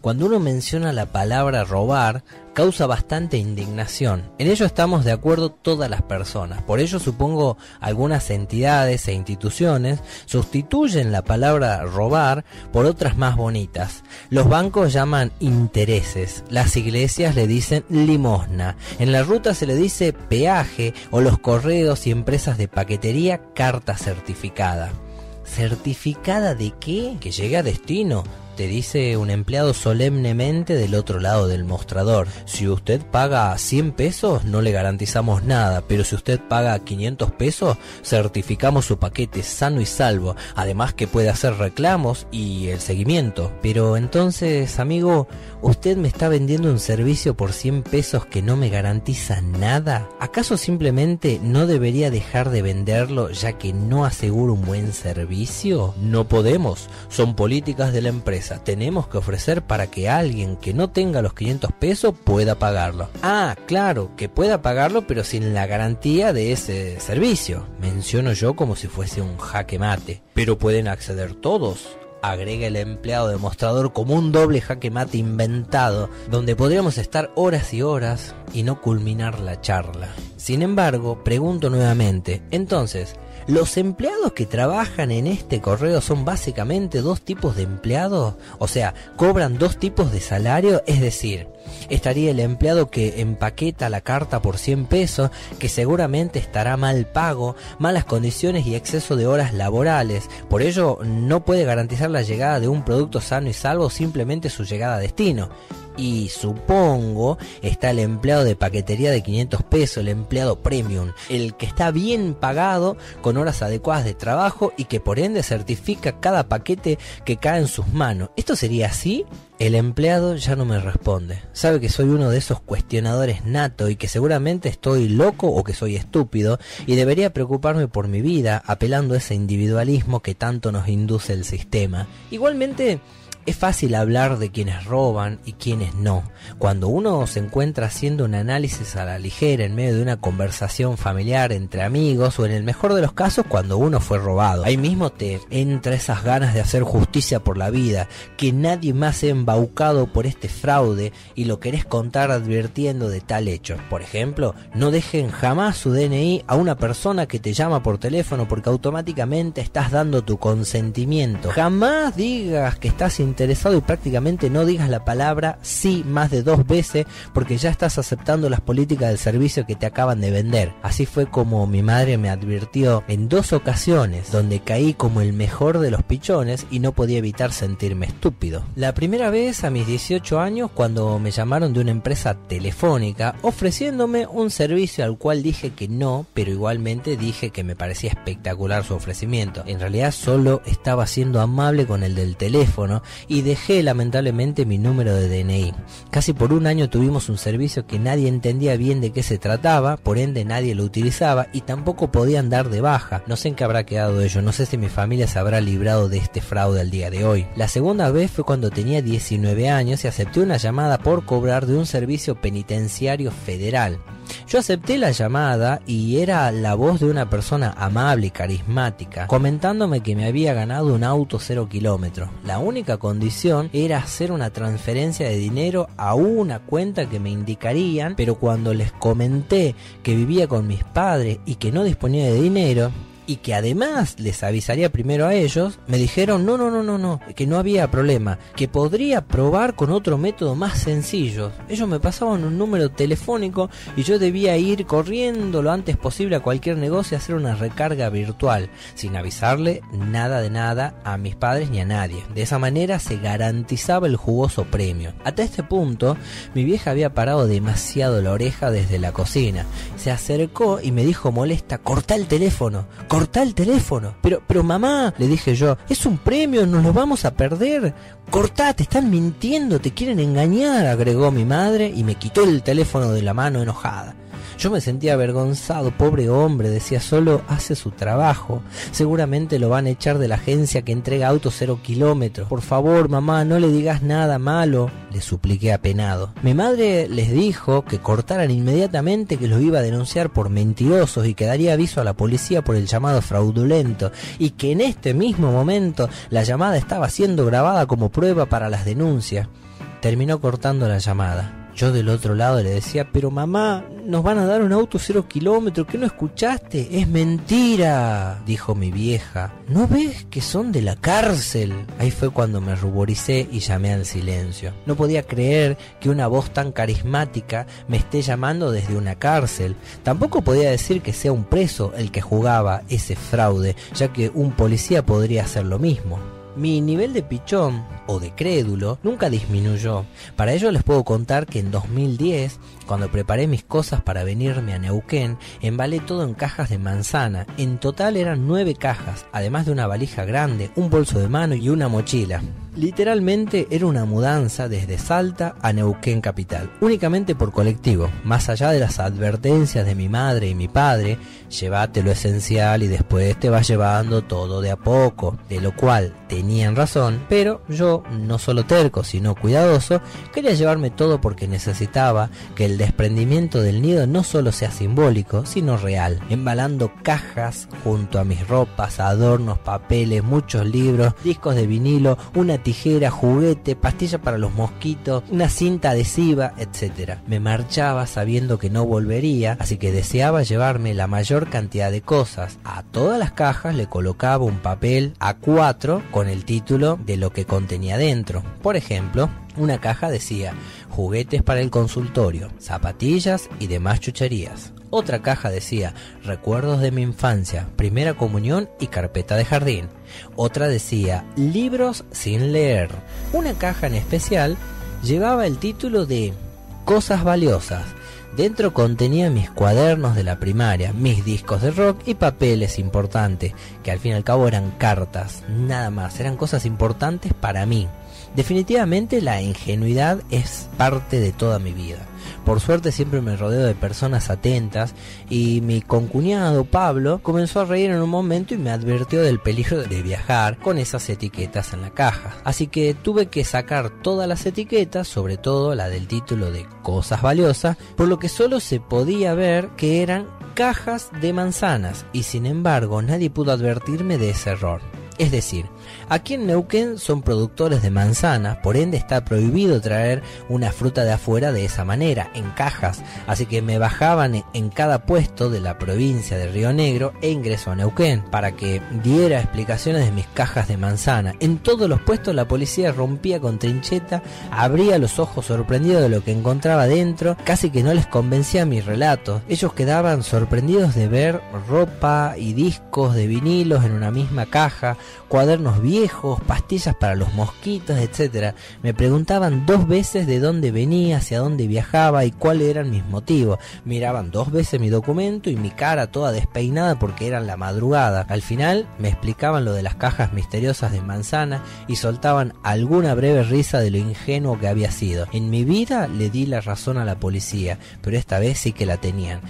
Cuando uno menciona la palabra robar, causa bastante indignación. En ello estamos de acuerdo todas las personas. Por ello supongo algunas entidades e instituciones sustituyen la palabra robar por otras más bonitas. Los bancos llaman intereses, las iglesias le dicen limosna, en la ruta se le dice peaje o los correos y empresas de paquetería carta certificada. ¿Certificada de qué? Que llegue a destino te dice un empleado solemnemente del otro lado del mostrador. Si usted paga 100 pesos, no le garantizamos nada, pero si usted paga 500 pesos, certificamos su paquete sano y salvo. Además que puede hacer reclamos y el seguimiento. Pero entonces, amigo, ¿usted me está vendiendo un servicio por 100 pesos que no me garantiza nada? ¿Acaso simplemente no debería dejar de venderlo ya que no aseguro un buen servicio? No podemos, son políticas de la empresa tenemos que ofrecer para que alguien que no tenga los 500 pesos pueda pagarlo. Ah, claro, que pueda pagarlo pero sin la garantía de ese servicio. Menciono yo como si fuese un jaque mate. Pero pueden acceder todos agrega el empleado demostrador como un doble jaque mate inventado, donde podríamos estar horas y horas y no culminar la charla. Sin embargo, pregunto nuevamente, entonces, los empleados que trabajan en este correo son básicamente dos tipos de empleados, o sea, cobran dos tipos de salario, es decir, estaría el empleado que empaqueta la carta por 100 pesos, que seguramente estará mal pago, malas condiciones y exceso de horas laborales. Por ello, no puede garantizar la llegada de un producto sano y salvo simplemente su llegada a destino y supongo está el empleado de paquetería de 500 pesos, el empleado premium, el que está bien pagado con horas adecuadas de trabajo y que por ende certifica cada paquete que cae en sus manos. ¿Esto sería así? El empleado ya no me responde. Sabe que soy uno de esos cuestionadores nato y que seguramente estoy loco o que soy estúpido y debería preocuparme por mi vida apelando a ese individualismo que tanto nos induce el sistema. Igualmente, es fácil hablar de quienes roban y quienes no. Cuando uno se encuentra haciendo un análisis a la ligera en medio de una conversación familiar entre amigos o en el mejor de los casos cuando uno fue robado. Ahí mismo te entra esas ganas de hacer justicia por la vida, que nadie más sea embaucado por este fraude y lo querés contar advirtiendo de tal hecho. Por ejemplo, no dejen jamás su DNI a una persona que te llama por teléfono porque automáticamente estás dando tu consentimiento. Jamás digas que estás interesado y prácticamente no digas la palabra sí más de dos veces porque ya estás aceptando las políticas del servicio que te acaban de vender. Así fue como mi madre me advirtió en dos ocasiones donde caí como el mejor de los pichones y no podía evitar sentirme estúpido. La primera vez a mis 18 años cuando me llamaron de una empresa telefónica ofreciéndome un servicio al cual dije que no, pero igualmente dije que me parecía espectacular su ofrecimiento. En realidad solo estaba siendo amable con el del teléfono y dejé lamentablemente mi número de DNI. Casi por un año tuvimos un servicio que nadie entendía bien de qué se trataba, por ende nadie lo utilizaba y tampoco podían dar de baja. No sé en qué habrá quedado ello, no sé si mi familia se habrá librado de este fraude al día de hoy. La segunda vez fue cuando tenía 19 años y acepté una llamada por cobrar de un servicio penitenciario federal. Yo acepté la llamada y era la voz de una persona amable y carismática, comentándome que me había ganado un auto cero kilómetros. La única era hacer una transferencia de dinero a una cuenta que me indicarían, pero cuando les comenté que vivía con mis padres y que no disponía de dinero, y que además les avisaría primero a ellos, me dijeron no, no, no, no, no, que no había problema, que podría probar con otro método más sencillo. Ellos me pasaban un número telefónico y yo debía ir corriendo lo antes posible a cualquier negocio y hacer una recarga virtual, sin avisarle nada de nada a mis padres ni a nadie. De esa manera se garantizaba el jugoso premio. Hasta este punto, mi vieja había parado demasiado la oreja desde la cocina. Se acercó y me dijo molesta, corta el teléfono, el teléfono. Pero, pero mamá, le dije yo, es un premio, nos lo vamos a perder. Cortá, te están mintiendo, te quieren engañar, agregó mi madre y me quitó el teléfono de la mano enojada. Yo me sentía avergonzado, pobre hombre, decía solo hace su trabajo. Seguramente lo van a echar de la agencia que entrega autos cero kilómetros. Por favor, mamá, no le digas nada malo, le supliqué apenado. Mi madre les dijo que cortaran inmediatamente que los iba a denunciar por mentirosos y que daría aviso a la policía por el llamado fraudulento y que en este mismo momento la llamada estaba siendo grabada como prueba para las denuncias. terminó cortando la llamada. Yo del otro lado le decía, pero mamá, nos van a dar un auto cero kilómetros, ¿qué no escuchaste? Es mentira, dijo mi vieja. ¿No ves que son de la cárcel? Ahí fue cuando me ruboricé y llamé al silencio. No podía creer que una voz tan carismática me esté llamando desde una cárcel. Tampoco podía decir que sea un preso el que jugaba ese fraude, ya que un policía podría hacer lo mismo. Mi nivel de pichón o de crédulo nunca disminuyó. Para ello les puedo contar que en 2010, cuando preparé mis cosas para venirme a Neuquén, embalé todo en cajas de manzana. En total eran nueve cajas, además de una valija grande, un bolso de mano y una mochila. Literalmente era una mudanza desde Salta a Neuquén capital, únicamente por colectivo, más allá de las advertencias de mi madre y mi padre, llévate lo esencial y después te vas llevando todo de a poco, de lo cual tenían razón, pero yo, no solo terco, sino cuidadoso, quería llevarme todo porque necesitaba que el desprendimiento del nido no solo sea simbólico, sino real, embalando cajas junto a mis ropas, adornos, papeles, muchos libros, discos de vinilo, una tijera, juguete, pastilla para los mosquitos, una cinta adhesiva, etc. Me marchaba sabiendo que no volvería, así que deseaba llevarme la mayor cantidad de cosas. A todas las cajas le colocaba un papel A4 con el título de lo que contenía dentro. Por ejemplo, una caja decía juguetes para el consultorio, zapatillas y demás chucherías. Otra caja decía recuerdos de mi infancia, primera comunión y carpeta de jardín. Otra decía libros sin leer. Una caja en especial llevaba el título de cosas valiosas. Dentro contenía mis cuadernos de la primaria, mis discos de rock y papeles importantes, que al fin y al cabo eran cartas, nada más, eran cosas importantes para mí. Definitivamente la ingenuidad es parte de toda mi vida. Por suerte siempre me rodeo de personas atentas y mi concuñado Pablo comenzó a reír en un momento y me advirtió del peligro de viajar con esas etiquetas en la caja. Así que tuve que sacar todas las etiquetas, sobre todo la del título de cosas valiosas, por lo que solo se podía ver que eran cajas de manzanas y sin embargo nadie pudo advertirme de ese error. Es decir, aquí en Neuquén son productores de manzanas, por ende está prohibido traer una fruta de afuera de esa manera, en cajas, así que me bajaban en cada puesto de la provincia de Río Negro e ingreso a Neuquén para que diera explicaciones de mis cajas de manzana. En todos los puestos la policía rompía con trincheta, abría los ojos sorprendido de lo que encontraba dentro, casi que no les convencía mi relato. Ellos quedaban sorprendidos de ver ropa y discos de vinilos en una misma caja, cuadernos viejos, pastillas para los mosquitos, etc. Me preguntaban dos veces de dónde venía, hacia dónde viajaba y cuáles eran mis motivos. Miraban dos veces mi documento y mi cara toda despeinada porque era la madrugada. Al final me explicaban lo de las cajas misteriosas de manzana y soltaban alguna breve risa de lo ingenuo que había sido. En mi vida le di la razón a la policía, pero esta vez sí que la tenían.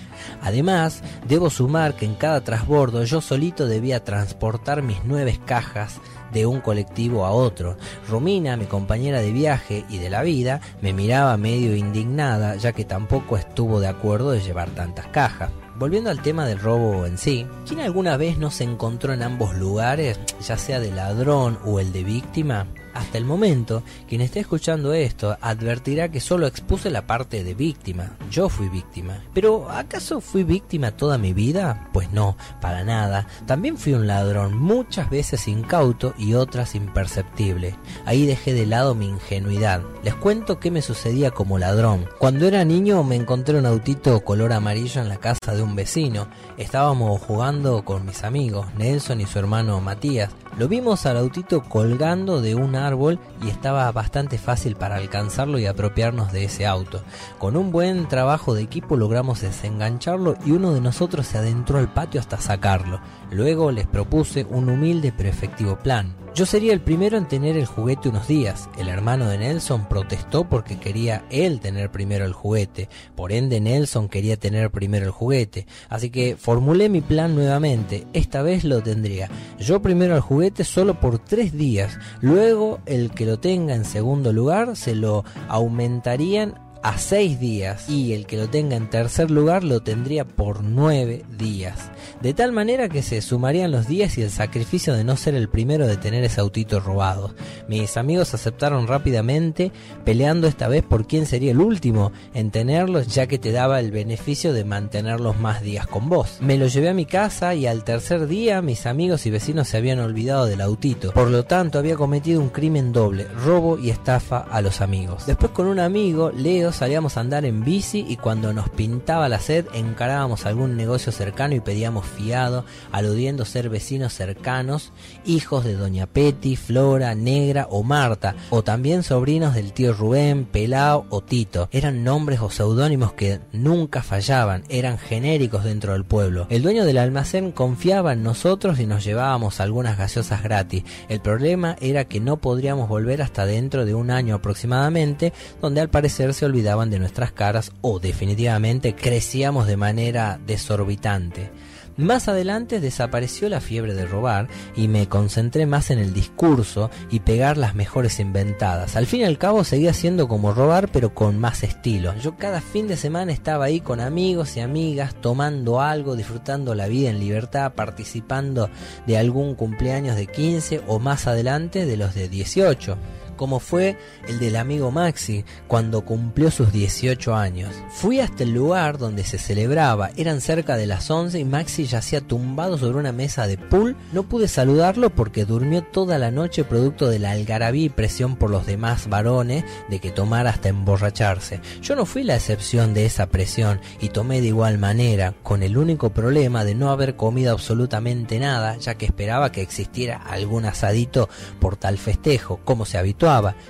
Además, debo sumar que en cada transbordo yo solito debía transportar mis nueve cajas de un colectivo a otro. Romina, mi compañera de viaje y de la vida, me miraba medio indignada ya que tampoco estuvo de acuerdo de llevar tantas cajas. Volviendo al tema del robo en sí, ¿quién alguna vez no se encontró en ambos lugares, ya sea de ladrón o el de víctima? Hasta el momento, quien esté escuchando esto advertirá que solo expuse la parte de víctima. Yo fui víctima. Pero ¿acaso fui víctima toda mi vida? Pues no, para nada. También fui un ladrón, muchas veces incauto y otras imperceptible. Ahí dejé de lado mi ingenuidad. Les cuento qué me sucedía como ladrón. Cuando era niño me encontré un autito color amarillo en la casa de un vecino. Estábamos jugando con mis amigos, Nelson y su hermano Matías. Lo vimos al autito colgando de un árbol y estaba bastante fácil para alcanzarlo y apropiarnos de ese auto. Con un buen trabajo de equipo logramos desengancharlo y uno de nosotros se adentró al patio hasta sacarlo. Luego les propuse un humilde pero efectivo plan. Yo sería el primero en tener el juguete unos días. El hermano de Nelson protestó porque quería él tener primero el juguete. Por ende Nelson quería tener primero el juguete. Así que formulé mi plan nuevamente. Esta vez lo tendría. Yo primero el juguete solo por tres días. Luego el que lo tenga en segundo lugar se lo aumentarían a 6 días y el que lo tenga en tercer lugar lo tendría por 9 días. De tal manera que se sumarían los días y el sacrificio de no ser el primero de tener ese autito robado. Mis amigos aceptaron rápidamente, peleando esta vez por quién sería el último en tenerlos, ya que te daba el beneficio de mantenerlos más días con vos. Me lo llevé a mi casa y al tercer día mis amigos y vecinos se habían olvidado del autito. Por lo tanto, había cometido un crimen doble, robo y estafa a los amigos. Después con un amigo, Leo, salíamos a andar en bici y cuando nos pintaba la sed encarábamos algún negocio cercano y pedíamos fiado, aludiendo ser vecinos cercanos, hijos de Doña Petty, Flora, Negra o Marta, o también sobrinos del tío Rubén, Pelao o Tito. Eran nombres o seudónimos que nunca fallaban, eran genéricos dentro del pueblo. El dueño del almacén confiaba en nosotros y nos llevábamos algunas gaseosas gratis. El problema era que no podríamos volver hasta dentro de un año aproximadamente, donde al parecer se olvidaban de nuestras caras o definitivamente crecíamos de manera desorbitante. Más adelante desapareció la fiebre de robar y me concentré más en el discurso y pegar las mejores inventadas. Al fin y al cabo seguía siendo como robar pero con más estilo. Yo cada fin de semana estaba ahí con amigos y amigas tomando algo, disfrutando la vida en libertad, participando de algún cumpleaños de 15 o más adelante de los de 18 como fue el del amigo Maxi cuando cumplió sus 18 años. Fui hasta el lugar donde se celebraba, eran cerca de las 11 y Maxi yacía tumbado sobre una mesa de pool. No pude saludarlo porque durmió toda la noche producto de la algarabía y presión por los demás varones de que tomara hasta emborracharse. Yo no fui la excepción de esa presión y tomé de igual manera, con el único problema de no haber comido absolutamente nada, ya que esperaba que existiera algún asadito por tal festejo, como se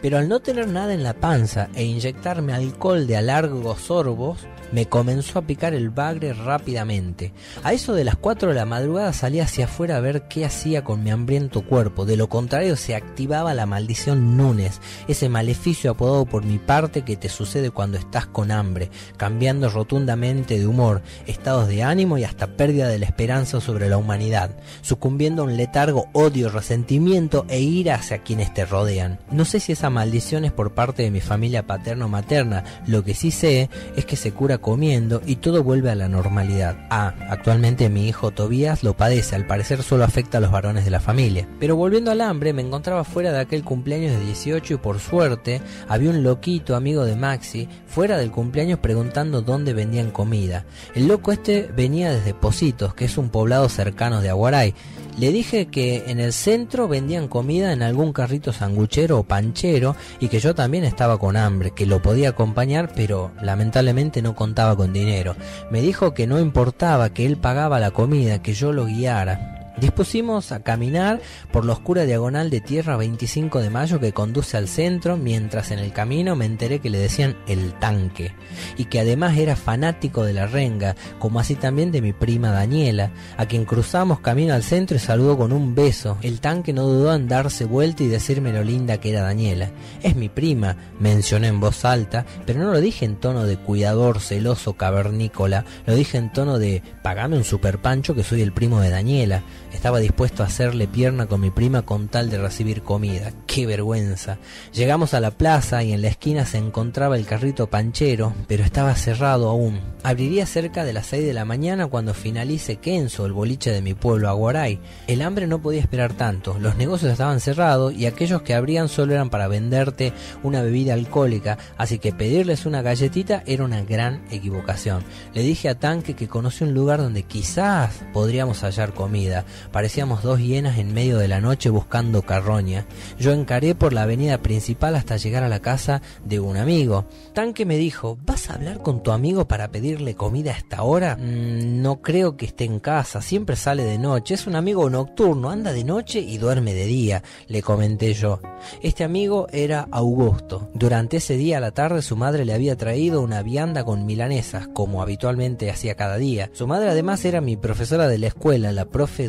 pero al no tener nada en la panza e inyectarme alcohol de a largos sorbos, me comenzó a picar el bagre rápidamente. A eso de las 4 de la madrugada salí hacia afuera a ver qué hacía con mi hambriento cuerpo. De lo contrario se activaba la maldición Núñez, ese maleficio apodado por mi parte que te sucede cuando estás con hambre, cambiando rotundamente de humor, estados de ánimo y hasta pérdida de la esperanza sobre la humanidad, sucumbiendo a un letargo, odio, resentimiento e ira hacia quienes te rodean. Sé si esa maldición es por parte de mi familia paterna o materna, lo que sí sé es que se cura comiendo y todo vuelve a la normalidad. Ah, actualmente mi hijo Tobías lo padece, al parecer solo afecta a los varones de la familia. Pero volviendo al hambre, me encontraba fuera de aquel cumpleaños de 18 y por suerte había un loquito amigo de Maxi fuera del cumpleaños preguntando dónde vendían comida. El loco este venía desde Positos, que es un poblado cercano de Aguaray. Le dije que en el centro vendían comida en algún carrito sanguchero o panchero y que yo también estaba con hambre, que lo podía acompañar, pero lamentablemente no contaba con dinero. Me dijo que no importaba, que él pagaba la comida, que yo lo guiara. Dispusimos a caminar por la oscura diagonal de tierra 25 de mayo que conduce al centro, mientras en el camino me enteré que le decían el tanque, y que además era fanático de la renga, como así también de mi prima Daniela, a quien cruzamos camino al centro y saludó con un beso. El tanque no dudó en darse vuelta y decirme lo linda que era Daniela. Es mi prima, mencioné en voz alta, pero no lo dije en tono de cuidador, celoso, cavernícola, lo dije en tono de pagame un super pancho que soy el primo de Daniela. Estaba dispuesto a hacerle pierna con mi prima con tal de recibir comida. ¡Qué vergüenza! Llegamos a la plaza y en la esquina se encontraba el carrito panchero, pero estaba cerrado aún. Abriría cerca de las 6 de la mañana cuando finalice Kenzo, el boliche de mi pueblo, Aguaray. El hambre no podía esperar tanto, los negocios estaban cerrados y aquellos que abrían solo eran para venderte una bebida alcohólica, así que pedirles una galletita era una gran equivocación. Le dije a Tanque que conocí un lugar donde quizás podríamos hallar comida, Parecíamos dos hienas en medio de la noche buscando carroña. Yo encaré por la avenida principal hasta llegar a la casa de un amigo. Tanque me dijo, ¿vas a hablar con tu amigo para pedirle comida a esta hora? Mm, no creo que esté en casa, siempre sale de noche, es un amigo nocturno, anda de noche y duerme de día, le comenté yo. Este amigo era Augusto. Durante ese día a la tarde su madre le había traído una vianda con milanesas, como habitualmente hacía cada día. Su madre además era mi profesora de la escuela, la profe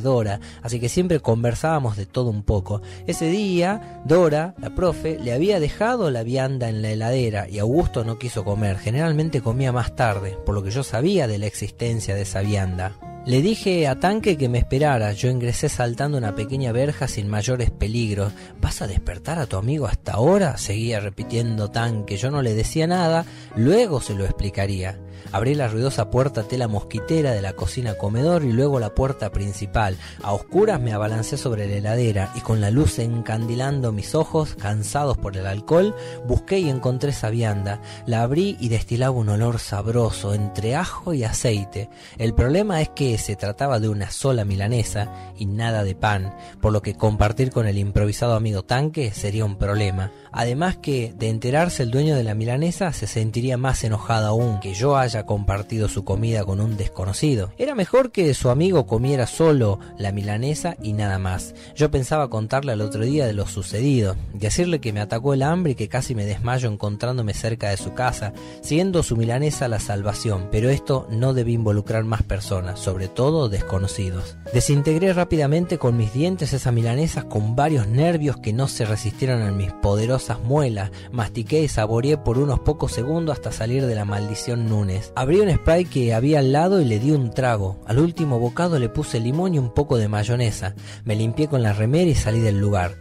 Así que siempre conversábamos de todo un poco. Ese día, Dora, la profe, le había dejado la vianda en la heladera y Augusto no quiso comer. Generalmente comía más tarde, por lo que yo sabía de la existencia de esa vianda. Le dije a Tanque que me esperara. Yo ingresé saltando una pequeña verja sin mayores peligros. ¿Vas a despertar a tu amigo hasta ahora? Seguía repitiendo Tanque. Yo no le decía nada. Luego se lo explicaría. Abrí la ruidosa puerta tela mosquitera de la cocina comedor y luego la puerta principal. A oscuras me abalancé sobre la heladera y con la luz encandilando mis ojos, cansados por el alcohol, busqué y encontré esa vianda. La abrí y destilaba un olor sabroso entre ajo y aceite. El problema es que se trataba de una sola milanesa y nada de pan, por lo que compartir con el improvisado amigo tanque sería un problema. Además que, de enterarse el dueño de la milanesa, se sentiría más enojado aún que yo haya compartido su comida con un desconocido. Era mejor que su amigo comiera solo la milanesa y nada más. Yo pensaba contarle al otro día de lo sucedido, decirle que me atacó el hambre y que casi me desmayo encontrándome cerca de su casa, siendo su milanesa la salvación, pero esto no debía involucrar más personas, sobre todo desconocidos. Desintegré rápidamente con mis dientes esas milanesas con varios nervios que no se resistieron a mis poderosas muelas, mastiqué y saboreé por unos pocos segundos hasta salir de la maldición Núñez. Abrí un spray que había al lado y le di un trago. Al último bocado le puse limón y un poco de mayonesa. Me limpié con la remera y salí del lugar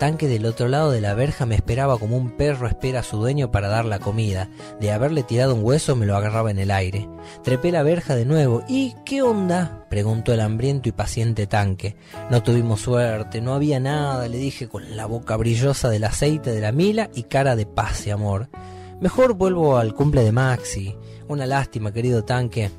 tanque del otro lado de la verja me esperaba como un perro espera a su dueño para dar la comida. De haberle tirado un hueso me lo agarraba en el aire. Trepé la verja de nuevo. ¿Y qué onda? preguntó el hambriento y paciente tanque. No tuvimos suerte, no había nada, le dije con la boca brillosa del aceite de la mila y cara de paz y amor. Mejor vuelvo al cumple de Maxi. Una lástima, querido tanque.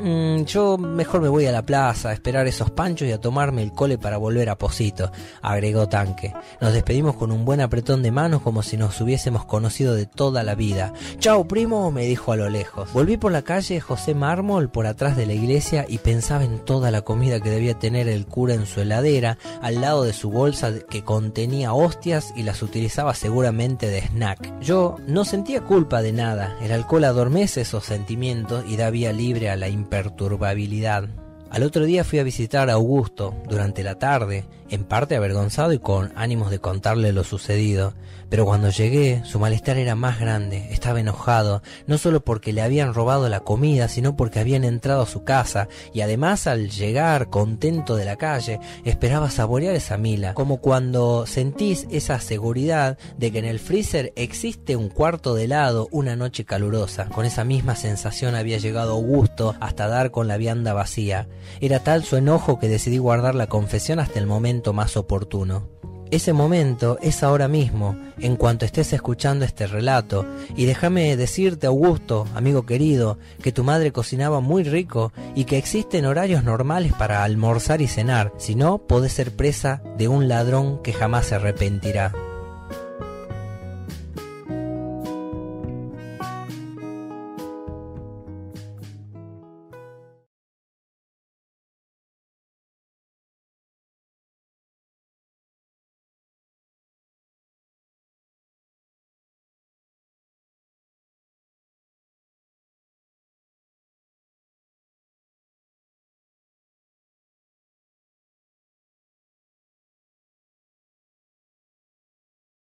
Mm, yo mejor me voy a la plaza a esperar esos panchos y a tomarme el cole para volver a Posito, agregó Tanque. Nos despedimos con un buen apretón de manos como si nos hubiésemos conocido de toda la vida. Chao, primo, me dijo a lo lejos. Volví por la calle José Mármol por atrás de la iglesia y pensaba en toda la comida que debía tener el cura en su heladera, al lado de su bolsa que contenía hostias y las utilizaba seguramente de snack. Yo no sentía culpa de nada. El alcohol adormece esos sentimientos y da vía libre a la imperturbabilidad. Al otro día fui a visitar a Augusto durante la tarde, en parte avergonzado y con ánimos de contarle lo sucedido. Pero cuando llegué, su malestar era más grande, estaba enojado, no solo porque le habían robado la comida, sino porque habían entrado a su casa, y además al llegar contento de la calle, esperaba saborear esa mila, como cuando sentís esa seguridad de que en el freezer existe un cuarto de helado una noche calurosa. Con esa misma sensación había llegado Augusto hasta dar con la vianda vacía. Era tal su enojo que decidí guardar la confesión hasta el más oportuno. Ese momento es ahora mismo, en cuanto estés escuchando este relato, y déjame decirte, Augusto, amigo querido, que tu madre cocinaba muy rico y que existen horarios normales para almorzar y cenar, si no, podés ser presa de un ladrón que jamás se arrepentirá.